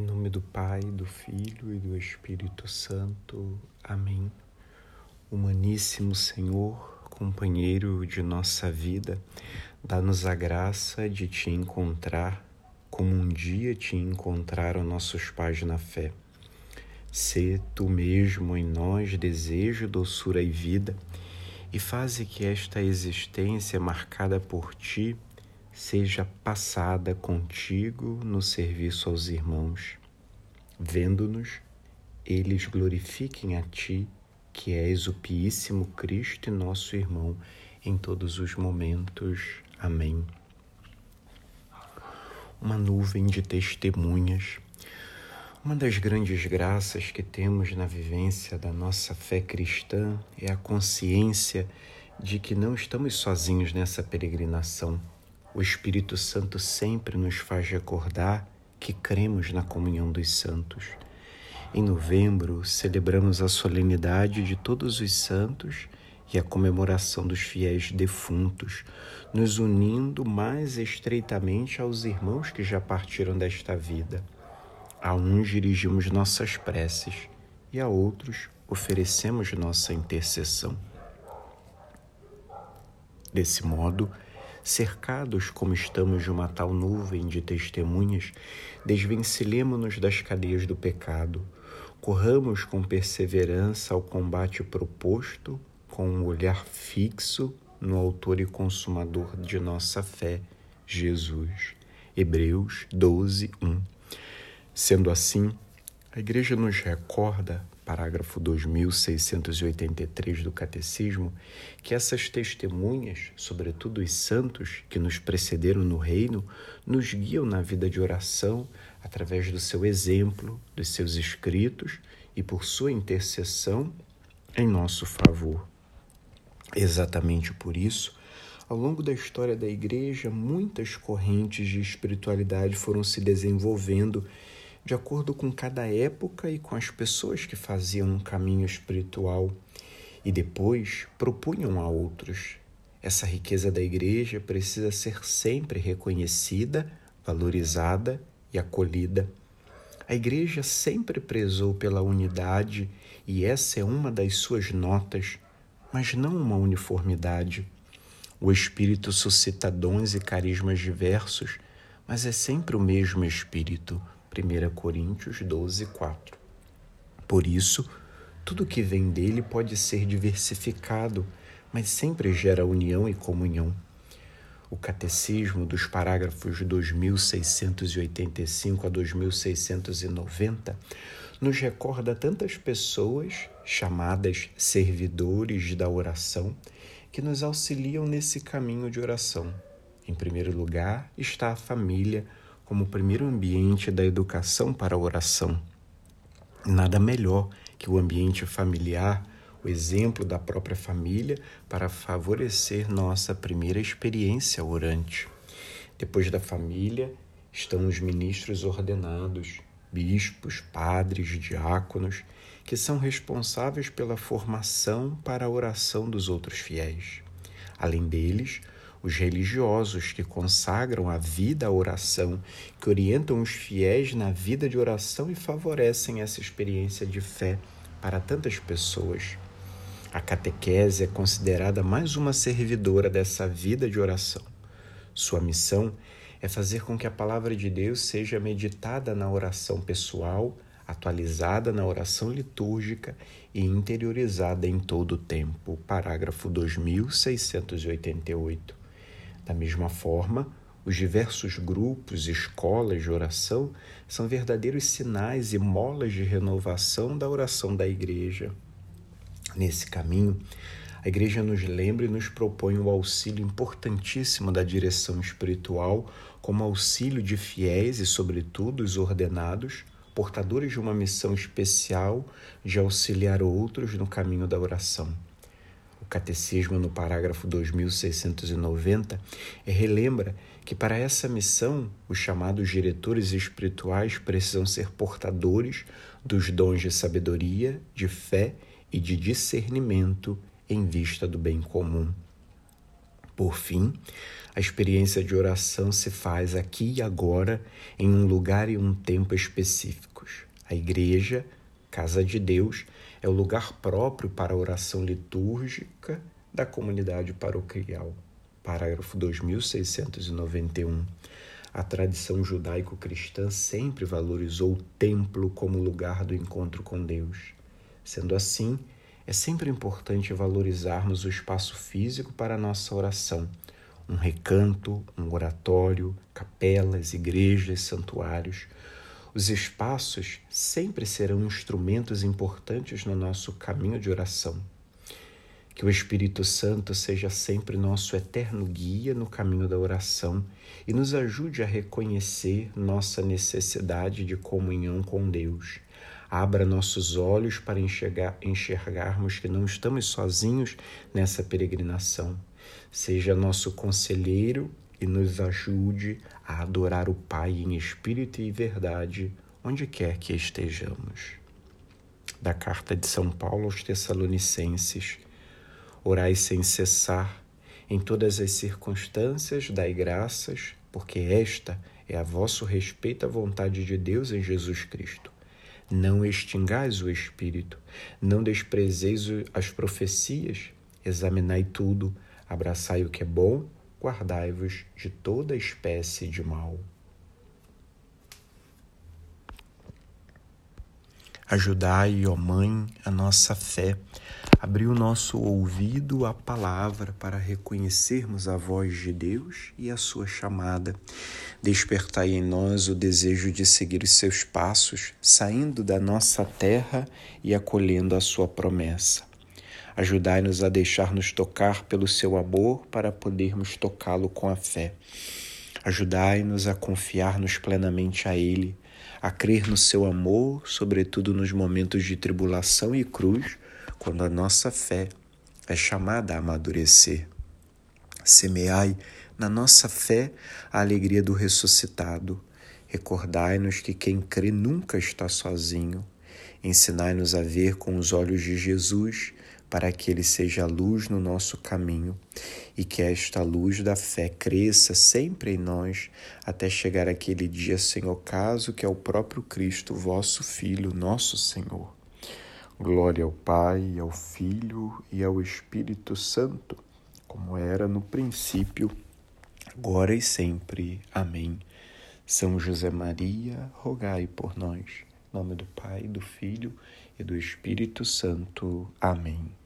Em nome do Pai, do Filho e do Espírito Santo. Amém. Humaníssimo Senhor, companheiro de nossa vida, dá-nos a graça de te encontrar como um dia te encontraram nossos pais na fé. Sê tu mesmo em nós desejo, doçura e vida, e faze que esta existência marcada por ti seja passada contigo no serviço aos irmãos. Vendo-nos, eles glorifiquem a ti, que és o piíssimo Cristo e nosso irmão em todos os momentos. Amém. Uma nuvem de testemunhas. Uma das grandes graças que temos na vivência da nossa fé cristã é a consciência de que não estamos sozinhos nessa peregrinação o Espírito Santo sempre nos faz recordar que cremos na comunhão dos santos. Em novembro, celebramos a solenidade de todos os santos e a comemoração dos fiéis defuntos, nos unindo mais estreitamente aos irmãos que já partiram desta vida. A uns dirigimos nossas preces e a outros oferecemos nossa intercessão. Desse modo, cercados como estamos de uma tal nuvem de testemunhas, desvencilhemo-nos das cadeias do pecado, corramos com perseverança ao combate proposto, com um olhar fixo no Autor e Consumador de nossa fé, Jesus. Hebreus 12, 1. Sendo assim, a Igreja nos recorda parágrafo 2683 do Catecismo, que essas testemunhas, sobretudo os santos que nos precederam no reino, nos guiam na vida de oração através do seu exemplo, dos seus escritos e por sua intercessão em nosso favor. Exatamente por isso, ao longo da história da Igreja, muitas correntes de espiritualidade foram se desenvolvendo de acordo com cada época e com as pessoas que faziam um caminho espiritual e depois propunham a outros. Essa riqueza da igreja precisa ser sempre reconhecida, valorizada e acolhida. A igreja sempre prezou pela unidade e essa é uma das suas notas, mas não uma uniformidade. O Espírito suscita dons e carismas diversos, mas é sempre o mesmo Espírito 1 Coríntios 12, 4. Por isso, tudo que vem dele pode ser diversificado, mas sempre gera união e comunhão. O catecismo dos parágrafos 2685 a 2690 nos recorda tantas pessoas chamadas servidores da oração que nos auxiliam nesse caminho de oração. Em primeiro lugar está a família, como o primeiro ambiente da educação para a oração. Nada melhor que o ambiente familiar, o exemplo da própria família, para favorecer nossa primeira experiência orante. Depois da família estão os ministros ordenados, bispos, padres, diáconos, que são responsáveis pela formação para a oração dos outros fiéis. Além deles, os religiosos que consagram a vida à oração, que orientam os fiéis na vida de oração e favorecem essa experiência de fé para tantas pessoas. A catequese é considerada mais uma servidora dessa vida de oração. Sua missão é fazer com que a palavra de Deus seja meditada na oração pessoal, atualizada na oração litúrgica e interiorizada em todo o tempo. Parágrafo 2688. Da mesma forma, os diversos grupos e escolas de oração são verdadeiros sinais e molas de renovação da oração da Igreja. Nesse caminho, a Igreja nos lembra e nos propõe o auxílio importantíssimo da direção espiritual, como auxílio de fiéis e, sobretudo, os ordenados, portadores de uma missão especial de auxiliar outros no caminho da oração. Catecismo, no parágrafo 2690, relembra que para essa missão os chamados diretores espirituais precisam ser portadores dos dons de sabedoria, de fé e de discernimento em vista do bem comum. Por fim, a experiência de oração se faz aqui e agora, em um lugar e um tempo específicos. A igreja, casa de Deus, é o lugar próprio para a oração litúrgica da comunidade paroquial. Parágrafo 2691. A tradição judaico-cristã sempre valorizou o templo como lugar do encontro com Deus. Sendo assim, é sempre importante valorizarmos o espaço físico para a nossa oração. Um recanto, um oratório, capelas, igrejas, santuários. Os espaços sempre serão instrumentos importantes no nosso caminho de oração. Que o Espírito Santo seja sempre nosso eterno guia no caminho da oração e nos ajude a reconhecer nossa necessidade de comunhão com Deus. Abra nossos olhos para enxergar, enxergarmos que não estamos sozinhos nessa peregrinação. Seja nosso conselheiro e nos ajude a adorar o Pai em espírito e verdade, onde quer que estejamos. Da carta de São Paulo aos Tessalonicenses Orai sem cessar, em todas as circunstâncias dai graças, porque esta é a vosso respeito à vontade de Deus em Jesus Cristo. Não extingais o Espírito, não desprezeis as profecias, examinai tudo, abraçai o que é bom, guardai-vos de toda espécie de mal. Ajudai, ó Mãe, a nossa fé, abrir o nosso ouvido à palavra para reconhecermos a voz de Deus e a sua chamada. Despertai em nós o desejo de seguir os seus passos, saindo da nossa terra e acolhendo a sua promessa. Ajudai-nos a deixar-nos tocar pelo seu amor para podermos tocá-lo com a fé. Ajudai-nos a confiar-nos plenamente a Ele a crer no seu amor, sobretudo nos momentos de tribulação e cruz, quando a nossa fé é chamada a amadurecer. Semeai na nossa fé a alegria do ressuscitado. Recordai-nos que quem crê nunca está sozinho. Ensinai-nos a ver com os olhos de Jesus para que ele seja luz no nosso caminho e que esta luz da fé cresça sempre em nós até chegar aquele dia sem ocaso que é o próprio Cristo, vosso Filho, nosso Senhor. Glória ao Pai, ao Filho e ao Espírito Santo, como era no princípio, agora e sempre. Amém. São José Maria, rogai por nós. Em nome do Pai, do Filho e do Espírito Santo. Amém.